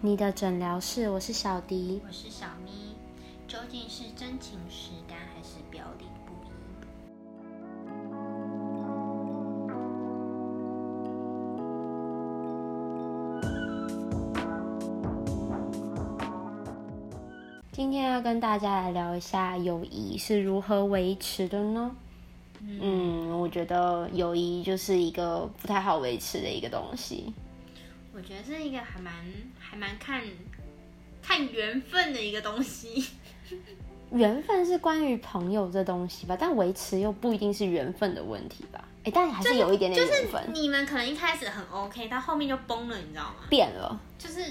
你的诊疗室，我是小迪。我是小咪，究竟是真情实感还是表里不一？今天要跟大家来聊一下友谊是如何维持的呢？嗯，我觉得友谊就是一个不太好维持的一个东西。我觉得是一个还蛮还蛮看看缘分的一个东西。缘分是关于朋友这东西吧，但维持又不一定是缘分的问题吧？哎、但还是有一点点就是缘分、你们可能一开始很 OK，到后面就崩了，你知道吗？变了，就是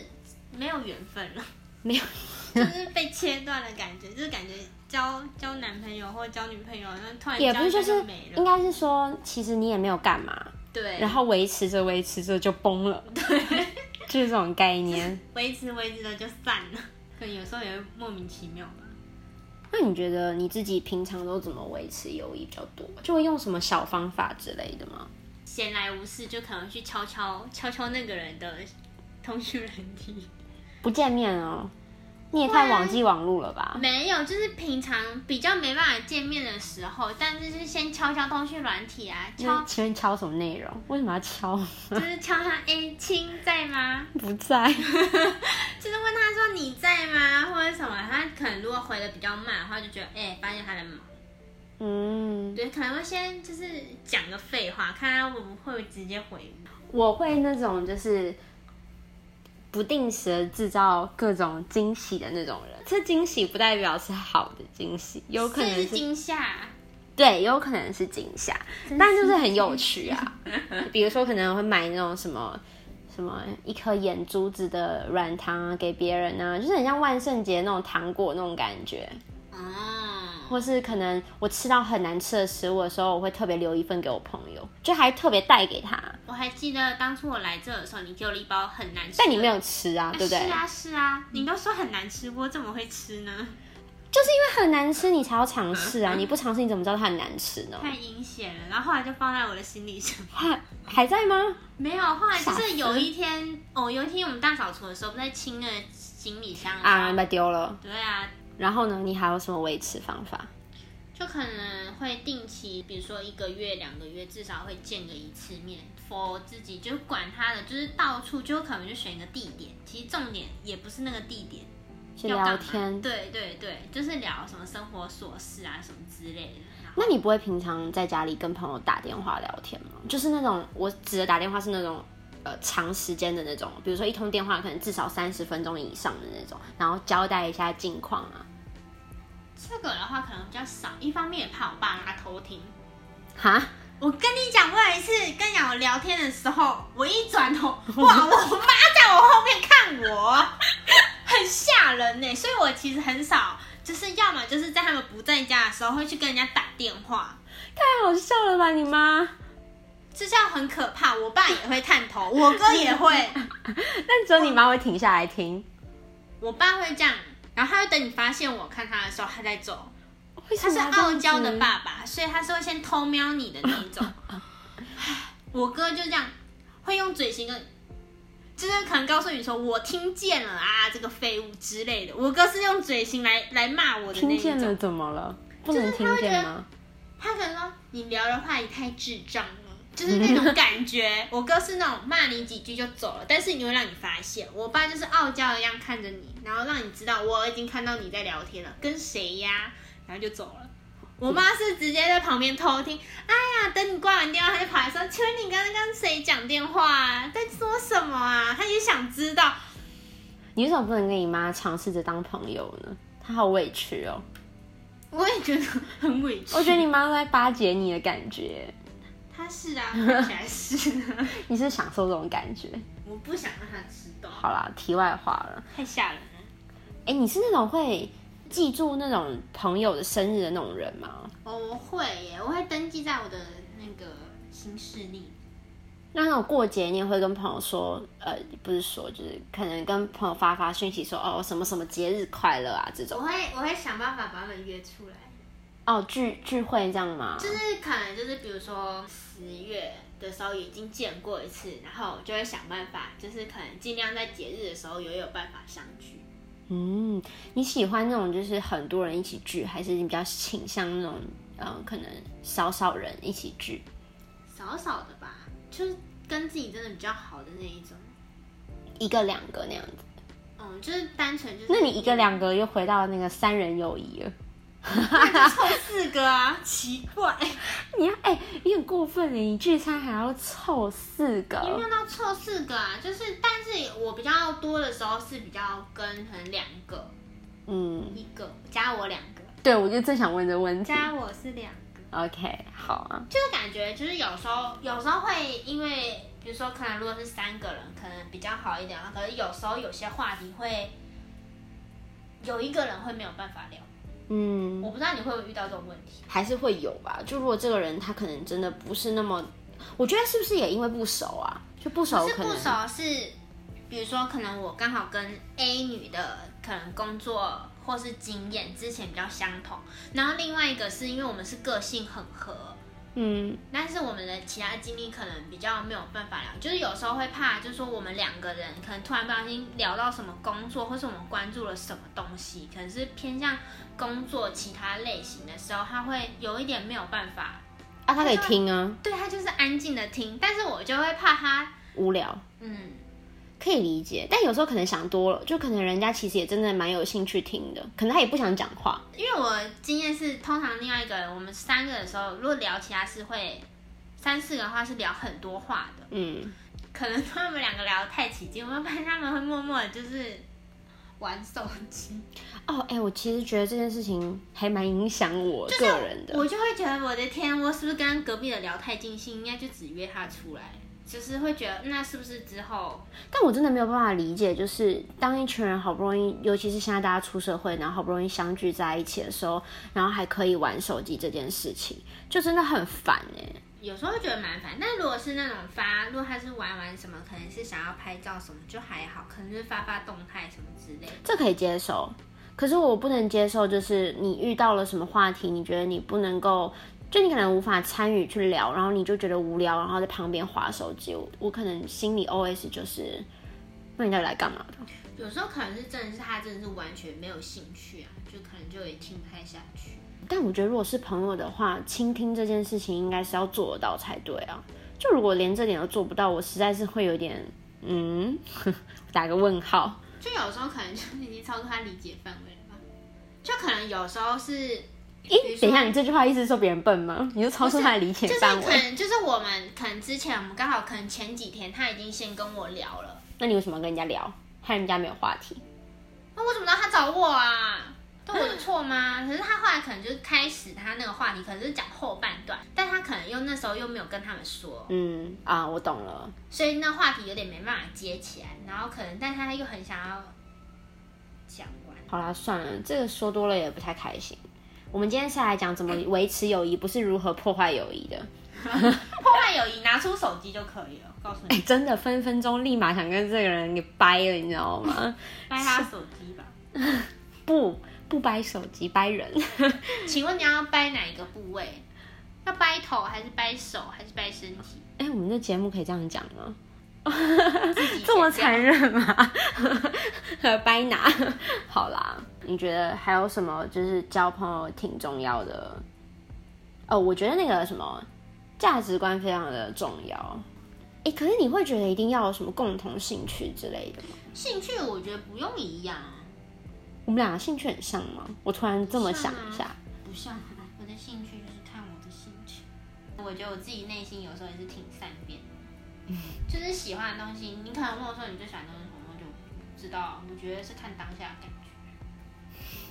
没有缘分了，没有。就是被切断的感觉，就是感觉交交男朋友或交女朋友，那突然也不是就是，应该是说，其实你也没有干嘛，对，然后维持着维持着就崩了，对，就是这种概念。维持维持的就散了，可能有时候也会莫名其妙吧。那你觉得你自己平常都怎么维持友谊比较多？就会用什么小方法之类的吗？闲来无事就可能去敲敲敲敲那个人的通讯软体。不见面哦，你也太网际网路了吧？没有，就是平常比较没办法见面的时候，但是就是先敲敲通讯软体啊，那敲请问敲什么内容？为什么要敲？就是敲他，哎、亲在吗？不在。就是问他说你在吗，或者什么，他可能如果回的比较慢的话，就觉得哎、发现他在忙，嗯，对，可能会先就是讲个废话，看他会不会直接回我。我会那种就是不定时的制造各种惊喜的那种人。这惊喜不代表是好的惊喜，有可能是是惊吓，对，有可能是惊吓，但就是很有趣啊。比如说可能会买那种什么什么一颗眼珠子的软糖啊给别人啊，就是很像万圣节那种糖果那种感觉。哦，或是可能我吃到很难吃的食物的时候，我会特别留一份给我朋友，就还特别带给他，我还记得当初我来这的时候，你给我了一包很难吃，但你没有吃啊，对不对？是啊是啊，你都说很难吃，我怎么会吃呢？就是因为很难吃，你才要尝试啊！你不尝试，你怎么知道它很难吃呢？太阴险了，然后后来就放在我的行李箱。还 还在吗？没有，后来就是有一天，哦，有一天我们大扫除的时候，不是在清那个行李箱啊，把丢了。对啊，然后呢？你还有什么维持方法？就可能会定期，比如说一个月、两个月，至少会见个一次面。for 自己就管他的，就是到处就可能就选一个地点，其实重点也不是那个地点，聊天。对对对，就是聊什么生活琐事啊，什么之类的。那你不会平常在家里跟朋友打电话聊天吗？就是那种我指的打电话是那种呃长时间的那种，比如说一通电话可能至少三十分钟以上的那种，然后交代一下近况啊。这个的话可能比较少，一方面也怕我爸妈偷听。哈？我跟你讲，我有一次跟鸟聊天的时候，我一转头，哇，我妈在我后面看我，很吓人呢。所以我其实很少，就是要么就是在他们不在家的时候，会去跟人家打电话，太好笑了吧，你妈？这叫很可怕。我爸也会探头，我哥也会，但只有你妈会停下来听，我爸会这样，然后他会等你发现我看他的时候，他在走。他是傲娇的爸爸，所以他是会先偷瞄你的那一种。我哥就这样，会用嘴型跟，就是可能告诉你说我听见了啊，这个废物之类的。我哥是用嘴型来来骂我的那一听见了种。怎么了？不就是能听他会觉得见吗？他可能说你聊的话也太智障了，就是那种感觉。我哥是那种骂你几句就走了，但是你会让你发现。我爸就是傲娇一样看着你，然后让你知道我已经看到你在聊天了，跟谁呀？然后就走了。我妈是直接在旁边偷听，哎呀，等你挂完电话，她就跑来说：“请问你刚刚跟谁讲电话啊？在说什么啊？”她也想知道。你为什么不能跟你妈尝试着当朋友呢？她好委屈哦。我也觉得很委屈。我觉得你妈都在巴结你的感觉，她是啊，看起来是。你是享受这种感觉。我不想让他知道，好啦，题外话了。太吓人了。哎、你是那种会记住那种朋友的生日的那种人吗？哦，我会耶，我会登记在我的那个新势力。那那种过节你也会跟朋友说，呃，不是说，就是可能跟朋友发发讯息说，哦，什么什么节日快乐啊这种。我会我会想办法把他们约出来，哦，聚聚会这样吗？就是可能就是比如说十月的时候已经见过一次，然后就会想办法，就是可能尽量在节日的时候也有办法相聚。嗯，你喜欢那种就是很多人一起聚，还是你比较倾向那种嗯可能少少人一起聚？少少的吧，就是跟自己真的比较好的那一种，一个两个那样子。嗯，就是单纯就是。那你一个两个又回到那个三人友谊了。凑四个啊，奇怪！你要哎，你很过分哎，你聚餐还要凑四个？你没有到凑四个啊，就是，但是我比较多的时候是比较跟可能两个，嗯，一个加我两个。对，我就正想问这问题。加我是两个。OK，好啊。就是感觉，就是有时候，有时候会因为，比如说，可能如果是三个人，可能比较好一点啊。可是有时候有些话题会有一个人会没有办法聊。嗯，我不知道你会不会遇到这种问题，还是会有吧。就如果这个人他可能真的不是那么，我觉得是不是也因为不熟啊？就不熟，是不熟是，比如说可能我刚好跟 A 女的可能工作或是经验之前比较相同，然后另外一个是因为我们是个性很合。嗯，但是我们的其他经历可能比较没有办法聊，就是有时候会怕，就是说我们两个人可能突然不小心聊到什么工作，或是我们关注了什么东西，可能是偏向工作其他类型的时候，他会有一点没有办法。啊，他可以听啊，对他就是安静的听，但是我就会怕他无聊，嗯。可以理解，但有时候可能想多了，就可能人家其实也真的蛮有兴趣听的，可能他也不想讲话。因为我经验是，通常另外一个人，我们三个的时候，如果聊其他事会三四个的话是聊很多话的。嗯，可能他们两个聊得太起劲，我们发现他们会默默的就是玩手机。哦，哎，我其实觉得这件事情还蛮影响我个人的，我就会觉得我的天，我是不是跟隔壁的聊太尽兴，应该就只约他出来。就是会觉得，那是不是之后？但我真的没有办法理解，就是当一群人好不容易，尤其是现在大家出社会，然后好不容易相聚在一起的时候，然后还可以玩手机这件事情，就真的很烦哎。有时候会觉得蛮烦，但如果是那种发，如果他是玩玩什么，可能是想要拍照什么，就还好，可能是发发动态什么之类，这可以接受。可是我不能接受，就是你遇到了什么话题，你觉得你不能够。就你可能无法参与去聊，然后你就觉得无聊，然后在旁边划手机。我我可能心里 OS 就是，那你到底来干嘛的？有时候可能是真的是他真的是完全没有兴趣啊，就可能就也听不太下去。但我觉得如果是朋友的话，倾听这件事情应该是要做得到才对啊。就如果连这点都做不到，我实在是会有点嗯，打个问号。就有时候可能就已经超出他理解范围了吧。就可能有时候是。咦，等一下，你这句话意思是说别人笨吗？你就超出他的理解范围。就是可能，就是我们可能之前我们刚好可能前几天他已经先跟我聊了。那你为什么跟人家聊？害人家没有话题？那我怎么知道他找我啊？都我的错吗？可是他后来可能就是开始他那个话题，可能是讲后半段，但他可能又那时候又没有跟他们说。嗯啊，我懂了。所以那话题有点没办法接起来，然后可能，但他又很想要讲完。好啦，算了，这个说多了也不太开心。我们今天是来讲怎么维持友谊，不是如何破坏友谊的。破坏友谊，拿出手机就可以了。告诉你，真的分分钟立马想跟这个人给掰了，你知道吗？掰他手机吧。不，不掰手机，掰人。请问你要掰哪一个部位？要掰头还是掰手还是掰身体？哎，我们的节目可以这样讲吗？这么残忍吗？掰拿？好啦，你觉得还有什么就是交朋友挺重要的？哦，我觉得那个什么价值观非常的重要。哎，可是你会觉得一定要有什么共同兴趣之类的吗？兴趣我觉得不用一样。我们两个兴趣很像吗？我突然这么想一下，不像。我的兴趣就是看我的兴趣。我觉得我自己内心有时候也是挺善变。就是喜欢的东西，你可能问我说你最喜欢的东西什么，就不知道。我觉得是看当下的感觉，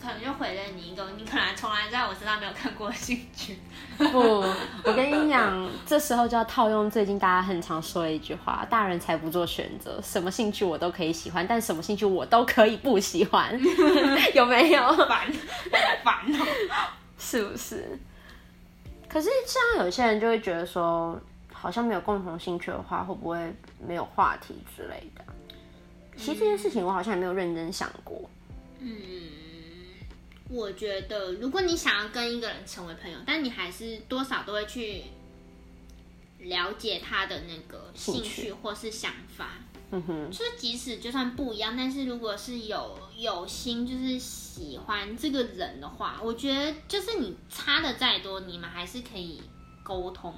可能就毁了你一个你可能从来在我身上没有看过的兴趣。不，我跟你讲，这时候就要套用最近大家很常说的一句话：大人才不做选择，什么兴趣我都可以喜欢，但什么兴趣我都可以不喜欢。有没有？烦，烦哦，是不是？可是像有些人就会觉得说。好像没有共同兴趣的话，会不会没有话题之类的？其实这件事情我好像也没有认真想过。嗯，我觉得如果你想要跟一个人成为朋友，但你还是多少都会去了解他的那个兴趣或是想法。嗯哼，就是即使就算不一样，但是如果是有有心，就是喜欢这个人的话，我觉得就是你差的再多，你们还是可以沟通，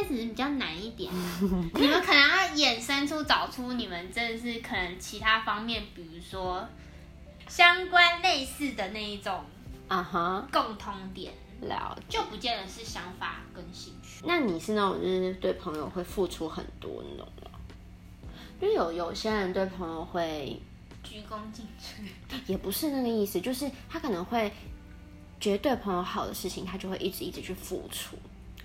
但只是比较难一点。你们可能要衍生出找出你们真的是可能其他方面，比如说相关类似的那一种啊哈，共通点，了解。就不见得是想法跟兴趣。那你是那种就是对朋友会付出很多那种吗？因为有有些人对朋友会，鞠躬尽瘁。也不是那个意思，就是他可能会觉得对朋友好的事情，他就会一直一直去付出，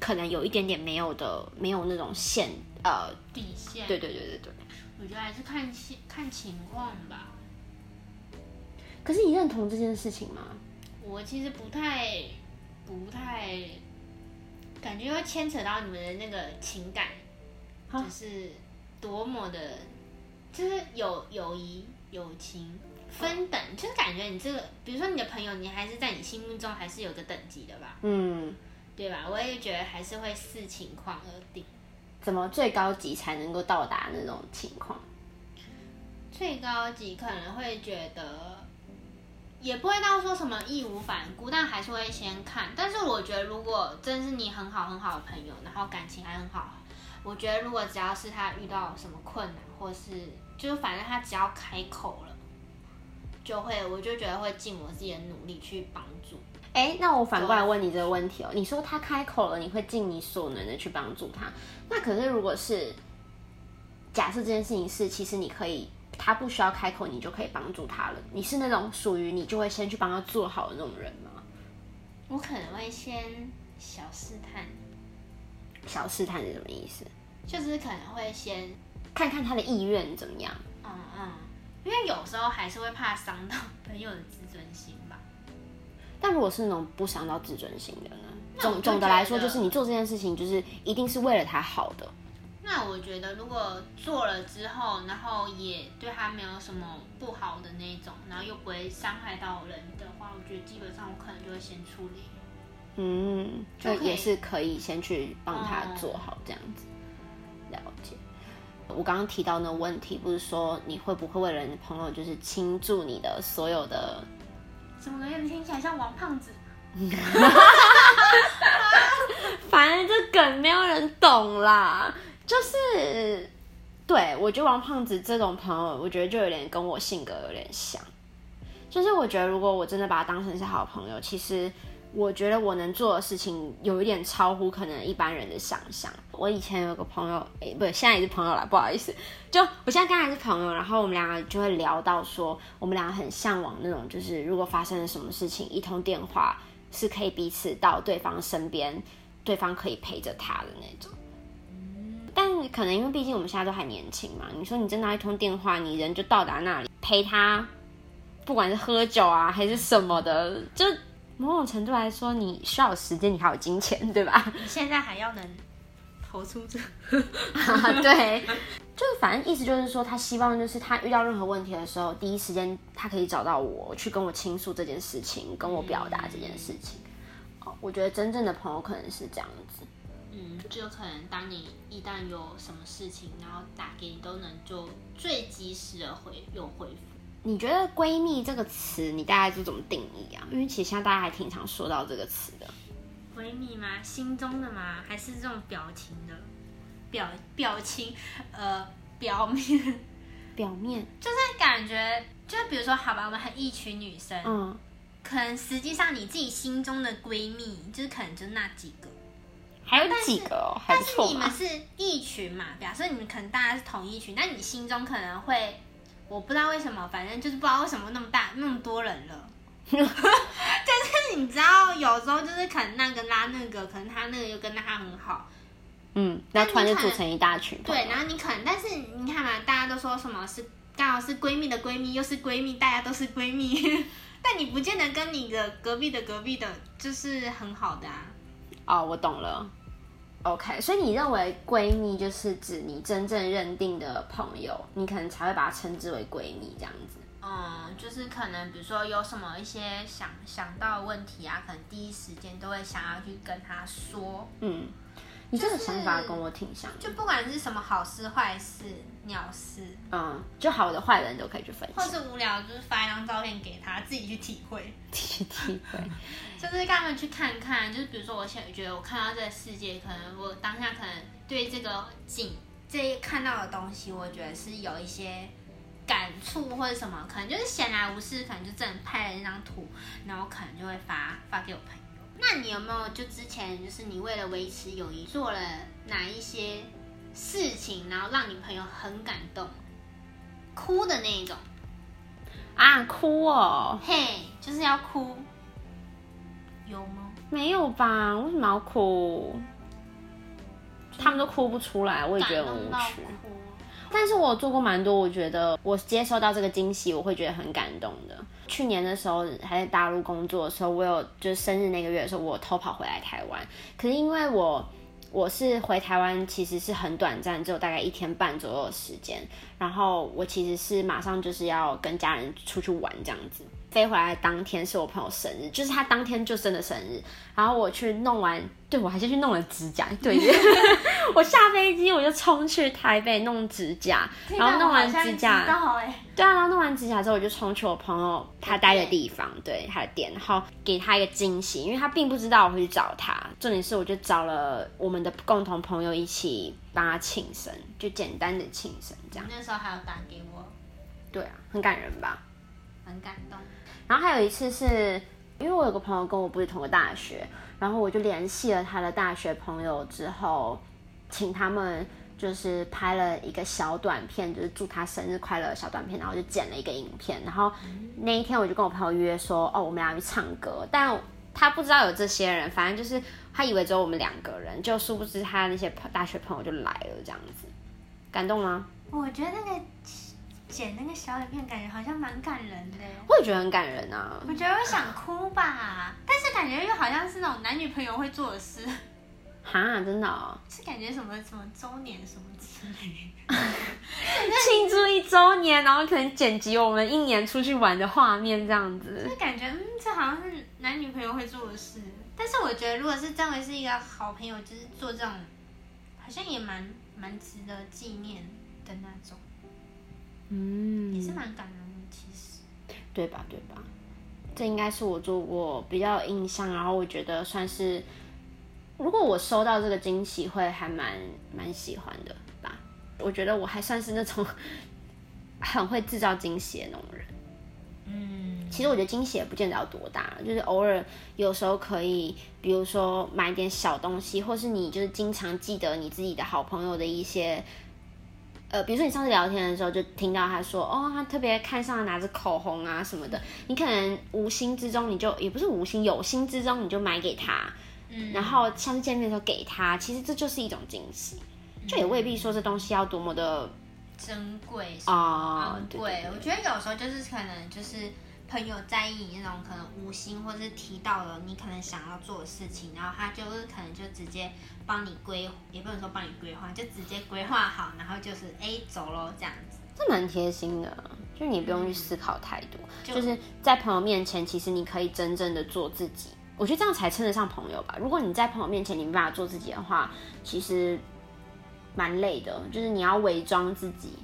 可能有一点点没有的，没有那种线，呃，底线，对对对对对。我觉得还是看情看情况吧。可是你认同这件事情吗？我其实不太不太感觉会牵扯到你们的那个情感，啊就是多么的，就是友友谊、友情分等，就是感觉你这个，比如说你的朋友，你还是在你心目中还是有个等级的吧，嗯，对吧？我也觉得还是会视情况而定。怎么最高级才能够到达那种情况？最高级可能会觉得，也不会到说什么义无反顾，但还是会先看。但是我觉得，如果真是你很好很好的朋友，然后感情还很好，我觉得如果只要是他遇到什么困难，或是就是反正他只要开口了，就会我就觉得会尽我自己的努力去帮助。哎，那我反过来问你这个问题哦，你说他开口了，你会尽你所能的去帮助他。那可是如果是假设这件事情是，其实你可以，他不需要开口，你就可以帮助他了。你是那种属于你就会先去帮他做好的那种人吗？我可能会先小试探，小试探是什么意思？就是可能会先看看他的意愿怎么样。嗯嗯，因为有时候还是会怕伤到 朋友的自尊心吧。但如果是那种不伤到自尊心的呢？总总的来说，就是你做这件事情，就是一定是为了他好的。那我觉得，如果做了之后，然后也对他没有什么不好的那种，然后又不会伤害到人的话，我觉得基本上我可能就会先处理。嗯，就也是可以先去帮他哦做好这样子。了解。我刚刚提到那个问题，不是说你会不会为了你的朋友就是倾注你的所有的，怎么有点听起来像王胖子？反正这梗没有人懂啦。就是，对我觉得王胖子这种朋友，我觉得就有点跟我性格有点像。就是我觉得如果我真的把他当成是好朋友，其实我觉得我能做的事情有一点超乎可能一般人的想象。我以前有个朋友，诶、不，现在也是朋友了，不好意思。就我现在跟他是朋友，然后我们两个就会聊到说，我们两个很向往那种，就是如果发生了什么事情，一通电话是可以彼此到对方身边，对方可以陪着他的那种。但可能因为毕竟我们现在都还年轻嘛，你说你真的一通电话，你人就到达那里陪他，不管是喝酒啊还是什么的，就某种程度来说，你需要有时间，你还有金钱，对吧？你现在还要能投出这？对，就是反正意思就是说，他希望就是他遇到任何问题的时候，第一时间他可以找到我，去跟我倾诉这件事情，跟我表达这件事情。哦，我觉得真正的朋友可能是这样子。嗯，就可能当你一旦有什么事情，然后打给你，都能就最及时的回有回复。你觉得“闺蜜”这个词，你大概是怎么定义啊？因为其实现在大家还挺常说到这个词的。闺蜜吗？心中的吗？还是这种表情的？表表情，呃，表面，表面，就是感觉，就比如说，好吧，我们很一群女生，嗯，可能实际上你自己心中的闺蜜，就是可能就那几个，还有几个但。是你们是一群嘛，表示你们可能大家是同一群，但你心中可能会，我不知道为什么，反正就是不知道为什么那么大那么多人了。但是你知道，有时候就是可能那个拉那个，可能他那个又跟他很好，嗯，然后突然就组成一大群。对，然后你可能，但是你看嘛，大家都说什么是刚好是闺蜜的闺蜜，又是闺蜜，大家都是闺蜜，但你不见得跟你的隔壁的隔壁的，就是很好的啊。哦，我懂了。OK，所以你认为闺蜜就是指你真正认定的朋友，你可能才会把它称之为闺蜜这样子。嗯，就是可能比如说有什么一些想想到的问题啊，可能第一时间都会想要去跟她说。嗯，你这个想法跟我挺像的，就不管是什么好事坏事、鸟事，嗯，就好的坏人都可以去分享或，是无聊，就是发一张照片给他，自己去体会。体体会。就是让他们去看看，就是比如说，我现在觉得我看到这个世界，可能我当下可能对这个景这一看到的东西，我觉得是有一些感触或者什么，可能就是闲来无事，可能就真的拍了那张图，然后可能就会发发给我朋友。那你有没有就之前就是你为了维持友谊做了哪一些事情，然后让你朋友很感动，哭的那一种？啊，哭哦，嘿，就是要哭，有吗？没有吧？为什么要哭？他们都哭不出来，我也觉得很无趣。但是我做过蛮多，我觉得我接收到这个惊喜，我会觉得很感动的。去年的时候还在大陆工作的时候，我有就是生日那个月的时候，我偷跑回来台湾。可是因为我我是回台湾，其实是很短暂，只有大概一天半左右的时间。然后我其实是马上就是要跟家人出去玩这样子。飞回来当天是我朋友生日，就是他当天就真的生日。然后我去弄完，对我还先去弄了指甲，对，我下飞机我就冲去台北弄指甲，然后弄完指甲，哎，对啊，然后弄完指甲之后，我就冲去我朋友他待的地方，对他的店，然后给他一个惊喜，因为他并不知道我会去找他。重点是，我就找了我们的共同朋友一起帮他庆生，就简单的庆生这样。那时候还有打给我，对啊，很感人吧？很感动。然后还有一次是因为我有个朋友跟我不是同个大学，然后我就联系了他的大学朋友之后，请他们就是拍了一个小短片，就是祝他生日快乐的小短片，然后就剪了一个影片。然后那一天我就跟我朋友约说，哦，我们俩去唱歌，但他不知道有这些人，反正就是他以为只有我们两个人，就殊不知他那些大学朋友就来了，这样子，感动吗？我觉得那个剪那个小影片，感觉好像蛮感人的。我也觉得很感人啊。我觉得我想哭吧，但是感觉又好像是那种男女朋友会做的事，哈，真的、哦，是感觉什么什么周年什么之类的。庆祝一周年，然后可能剪辑我们一年出去玩的画面这样子。就感觉嗯，这好像是男女朋友会做的事。但是我觉得，如果是真的是一个好朋友，就是做这种，好像也蛮蛮值得纪念的那种，嗯也是蛮感人的。其实，对吧？对吧？这应该是我做过比较有印象，然后我觉得算是，如果我收到这个惊喜，会还蛮蛮喜欢的吧。我觉得我还算是那种 很会制造惊喜的那种人。嗯，其实我觉得惊喜也不见得要多大，就是偶尔有时候可以，比如说买点小东西，或是你就是经常记得你自己的好朋友的一些，呃，比如说你上次聊天的时候就听到他说，哦，他特别看上了哪支口红啊什么的，你可能无心之中你就也不是无心，有心之中你就买给他，嗯然后下次见面的时候给他，其实这就是一种惊喜，就也未必说这东西要多么的珍贵啊、昂对。我觉得有时候就是可能就是朋友在意你那种可能无心或是提到了你可能想要做的事情，然后他就是可能就直接帮你规，也不能说帮你规划，就直接规划好，然后就是哎走喽这样子。这蛮贴心的，就你不用去思考太多，就就是在朋友面前，其实你可以真正的做自己。我觉得这样才称得上朋友吧。如果你在朋友面前你没办法做自己的话，其实蛮累的，就是你要伪装自己。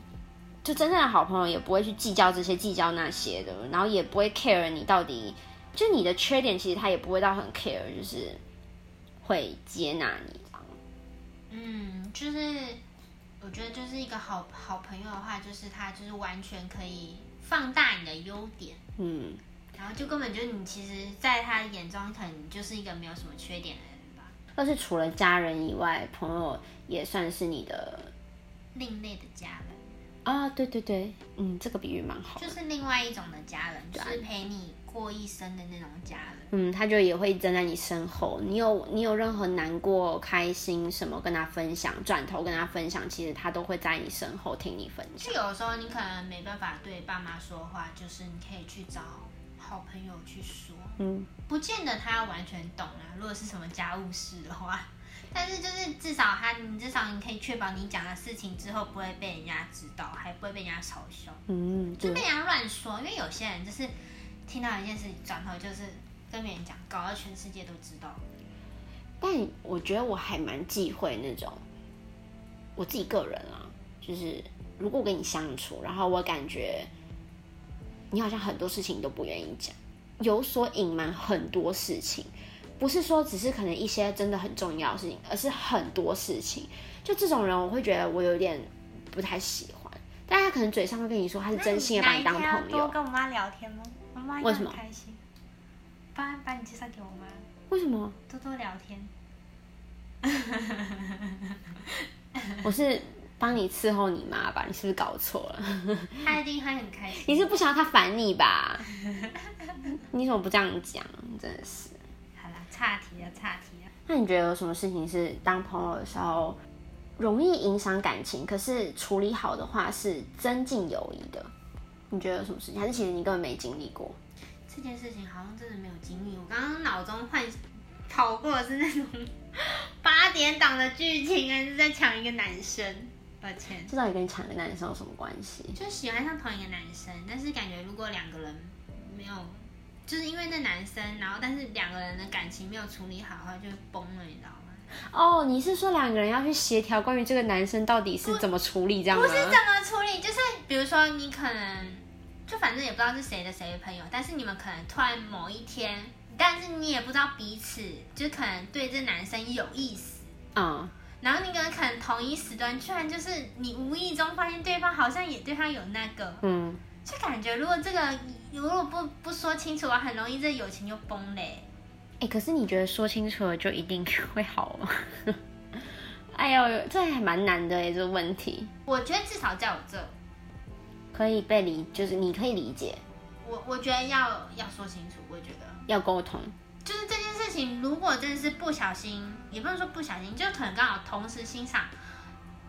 就真正的好朋友也不会去计较这些、计较那些的，然后也不会 care 你到底，就你的缺点，其实他也不会到很 care，就是会接纳你这样。嗯，就是我觉得就是一个好好朋友的话，就是他就是完全可以放大你的优点，嗯，然后就根本就是你其实在他眼中可能就是一个没有什么缺点的人吧，但是除了家人以外，朋友也算是你的另类的家人。啊，对对对，嗯，这个比喻蛮好。就是另外一种的家人，就是陪你过一生的那种家人。嗯，他就也会站在你身后，你有你有任何难过、开心什么跟他分享，转头跟他分享，其实他都会在你身后听你分享。就有时候你可能没办法对爸妈说话，就是你可以去找好朋友去说，嗯，不见得他要完全懂啊。如果是什么家务事的话，但是就是至少他，你至少你可以确保你讲的事情之后不会被人家知道，还不会被人家嘲笑。嗯，对就被人家乱说，因为有些人就是听到一件事情，转头就是跟别人讲，搞到全世界都知道。但我觉得我还蛮忌讳那种我自己个人啊，就是如果我跟你相处，然后我感觉你好像很多事情都不愿意讲，有所隐瞒很多事情，不是说只是可能一些真的很重要的事情，而是很多事情。就这种人，我会觉得我有点不太喜欢。但他可能嘴上会跟你说他是真心的把你当朋友。多跟我妈聊天吗？我妈为什么开心？把把你介绍给我妈，为什么？多多聊天。我是帮你伺候你妈吧？你是不是搞错了？她一定会很开心。你是不想要她烦你吧？你怎么不这样讲？真的是。好了，岔题了，岔题了。那你觉得有什么事情是当朋友的时候容易影响感情，可是处理好的话是增进友谊的？你觉得有什么事情？还是其实你根本没经历过？这件事情好像真的没有经历。我刚刚脑中幻跑过的是那种八点档的剧情，还是在抢一个男生？抱歉，这到底跟你抢个男生有什么关系？就喜欢上同一个男生，但是感觉如果两个人没有，就是因为那男生，然后但是两个人的感情没有处理好的话，就崩了，你知道吗？哦，你是说两个人要去协调关于这个男生到底是怎么处理这样吗？不是怎么处理，就是比如说你可能就反正也不知道是谁的谁的朋友，但是你们可能突然某一天，但是你也不知道彼此就可能对这男生有意思，嗯，然后你可能可能同一时段，突然就是你无意中发现对方好像也对他有那个，嗯，就感觉如果这个如果不不说清楚啊，很容易这友情就崩嘞。哎、可是你觉得说清楚了就一定会好吗？哎呦，这还蛮难的哎，这个问题我觉得至少在我这，可以被理，就是你可以理解，我我觉得要要说清楚，我觉得。要沟通，就是这件事情，如果真的是不小心，也不能说不小心，就可能刚好同时欣赏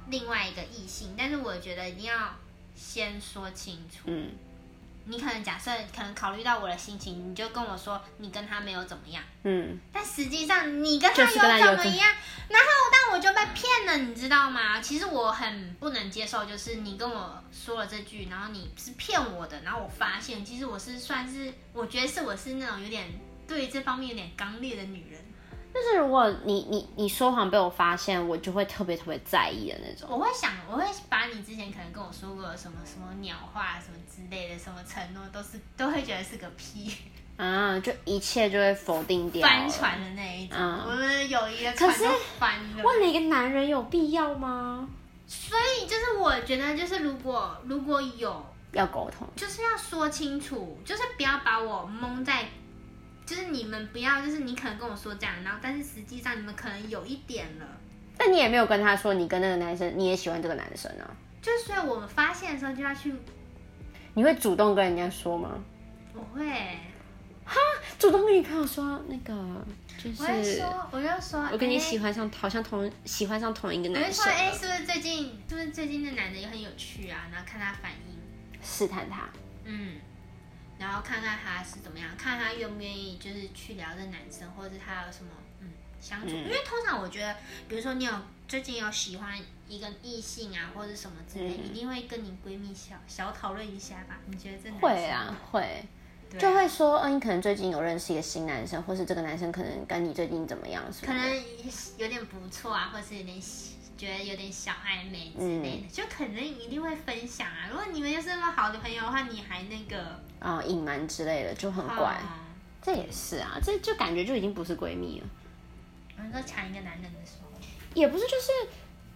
另外一个异性，但是我觉得一定要先说清楚。嗯，你可能假设可能考虑到我的心情，你就跟我说你跟他没有怎么样，嗯，但实际上你跟他有怎么样，然后但我就被骗了，你知道吗？其实我很不能接受，就是你跟我说了这句，然后你是骗我的，然后我发现其实我是算是，我觉得是我是那种有点对这方面有点刚烈的女人。就是如果你你你说谎被我发现，我就会特别特别在意的那种。我会想，我会把你之前可能跟我说过什么什么鸟话什么之类的，什么承诺都是都会觉得是个屁，啊，就一切就会否定掉了。翻船的那一种，嗯我们的友谊的可是船都翻了。问了一个男人有必要吗？所以就是我觉得，就是如果如果有，要沟通。就是要说清楚，就是不要把我蒙在，就是你们不要，就是你可能跟我说这样，然后但是实际上你们可能有一点了，但你也没有跟他说你跟那个男生，你也喜欢这个男生啊？就是所以我们发现的时候就要去，你会主动跟人家说吗？我会，哈主动跟你朋友说那个，就我会是说，我就说，我跟你哎喜欢上，好像同喜欢上同一个我就说，男生哎、了，是不是最近，是不是最近那男的也很有趣啊？然后看他反应，试探他。嗯，然后看看他是怎么样，看他愿不愿意，就是去聊这男生，或者是他有什么嗯相处。嗯因为通常我觉得，比如说你有最近有喜欢一个异性啊，或者什么之类，嗯一定会跟你闺蜜小小讨论一下吧？你觉得这男生会啊，会，就会说，嗯，你可能最近有认识一个新男生，或是这个男生可能跟你最近怎么样。可能有点不错啊，或是有点觉得有点小暧昧之类的，就可能一定会分享啊。如果你们又是那么好的朋友的话，你还那个啊，隐瞒之类的就很怪。哦这也是啊，这就感觉就已经不是闺蜜了。我们说抢一个男人的时候，也不是，就是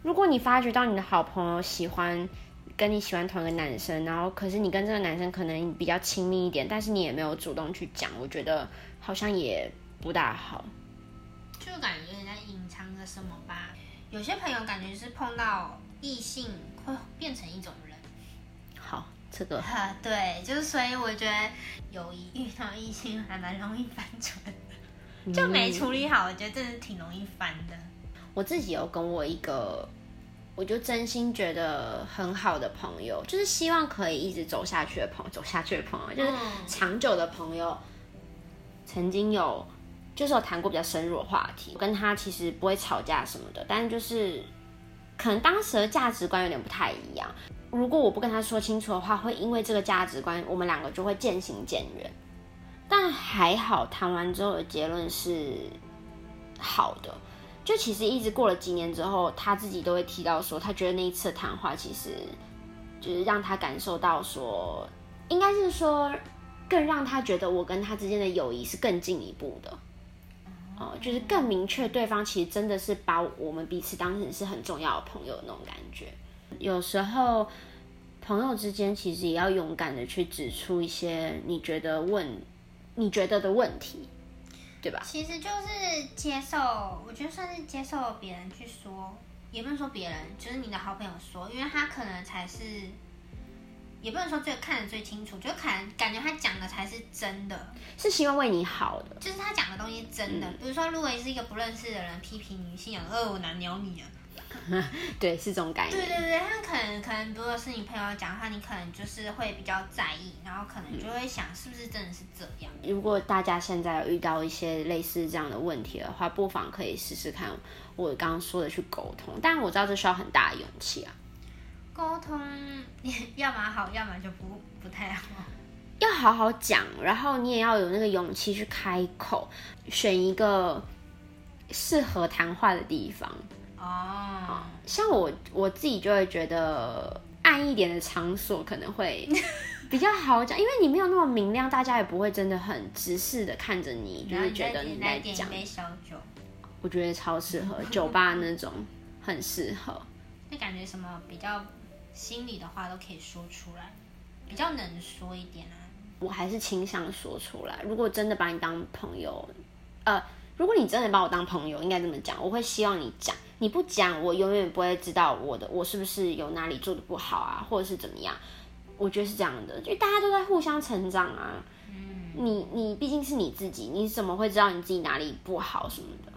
如果你发觉到你的好朋友喜欢跟你喜欢同一个男生，然后可是你跟这个男生可能比较亲密一点，但是你也没有主动去讲，我觉得好像也不大好。就感觉有点在隐藏着什么吧。有些朋友感觉是碰到异性会变成一种这个哈，对，就是所以我觉得友谊遇到异性还蛮容易翻船的，就没处理好，我觉得真的挺容易翻的。我自己有跟我一个，我就真心觉得很好的朋友，就是希望可以一直走下去的朋友，走下去的朋友，就是嗯长久的朋友。曾经有，就是有谈过比较深入的话题，我跟他其实不会吵架什么的，但是就是可能当时的价值观有点不太一样。如果我不跟他说清楚的话，会因为这个价值观，我们两个就会渐行渐远。但还好，谈完之后的结论是，好的。就其实一直过了几年之后，他自己都会提到说，他觉得那一次谈话其实就是让他感受到说，应该是说更让他觉得我跟他之间的友谊是更进一步的。哦，就是更明确对方其实真的是把我们彼此当成是很重要的朋友那种感觉。有时候朋友之间其实也要勇敢的去指出一些你觉得问你觉得的问题，对吧？其实就是接受，我觉得算是接受别人去说，也不能说别人，就是你的好朋友说，因为他可能才是。也不能说最看得最清楚，就感感觉他讲的才是真的，是希望为你好的，就是他讲的东西真的。比如说，如果你是一个不认识的人批评女性，呃，我难鸟你啊。对，是这种感觉。对对对，他可能可能如果是你朋友讲的话，你可能就是会比较在意，然后可能就会想是不是真的是这样。如果大家现在有遇到一些类似这样的问题的话，不妨可以试试看我刚刚说的去沟通，但我知道这需要很大的勇气啊。沟通，要么好，要么就不不太好。要好好讲，然后你也要有那个勇气去开口，选一个适合谈话的地方。哦，像我我自己就会觉得暗一点的场所可能会 比较好讲，因为你没有那么明亮，大家也不会真的很直视的看着你，就是觉得你在讲。杯小酒，我觉得超适合酒吧 那种，很适合。那感觉什么比较？心里的话都可以说出来，比较能说一点啊。我还是倾向说出来。如果真的把你当朋友，呃，如果你真的把我当朋友，应该这么讲，我会希望你讲。你不讲，我永远不会知道我的我是不是有哪里做的不好啊，或者是怎么样。我觉得是这样的，就大家都在互相成长啊。嗯。你你毕竟是你自己，你怎么会知道你自己哪里不好什么的？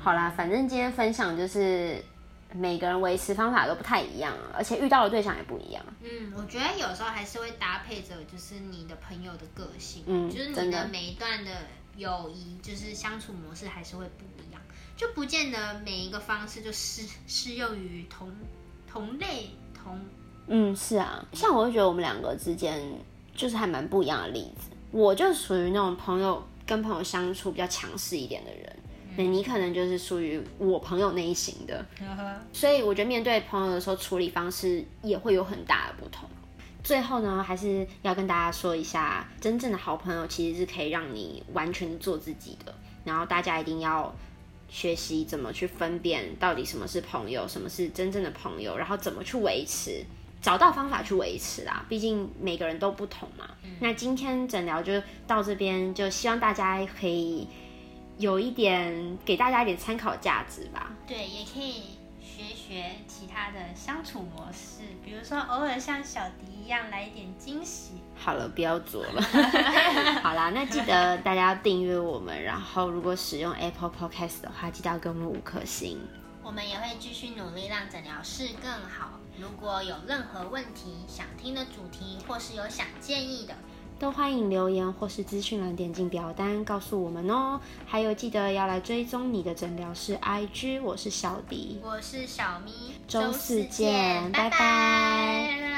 好啦，反正今天分享就是。每个人维持方法都不太一样，而且遇到的对象也不一样。嗯，我觉得有时候还是会搭配着，就是你的朋友的个性，嗯，就是你的每一段的友谊，就是相处模式还是会不一样，就不见得每一个方式就适适用于同同类同。嗯，是啊，像我就觉得我们两个之间就是还蛮不一样的例子。我就属于那种朋友跟朋友相处比较强势一点的人。那你可能就是属于我朋友那一型的，所以我觉得面对朋友的时候处理方式也会有很大的不同。最后呢，还是要跟大家说一下，真正的好朋友其实是可以让你完全做自己的。然后大家一定要学习怎么去分辨到底什么是朋友，什么是真正的朋友，然后怎么去维持，找到方法去维持啦。毕竟每个人都不同嘛。那今天诊疗就到这边，就希望大家可以。有一点给大家一点参考价值吧。对，也可以学学其他的相处模式，比如说偶尔像小迪一样来一点惊喜。好了，不要做了。好啦，那记得大家要订阅我们，然后如果使用 Apple Podcast 的话，记得要给我们五颗星。我们也会继续努力让诊疗室更好。如果有任何问题、想听的主题，或是有想建议的。都欢迎留言或是资讯栏点进表单告诉我们哦。还有记得要来追踪你的诊疗室 IG，我是小迪，我是小咪，周四见，拜拜。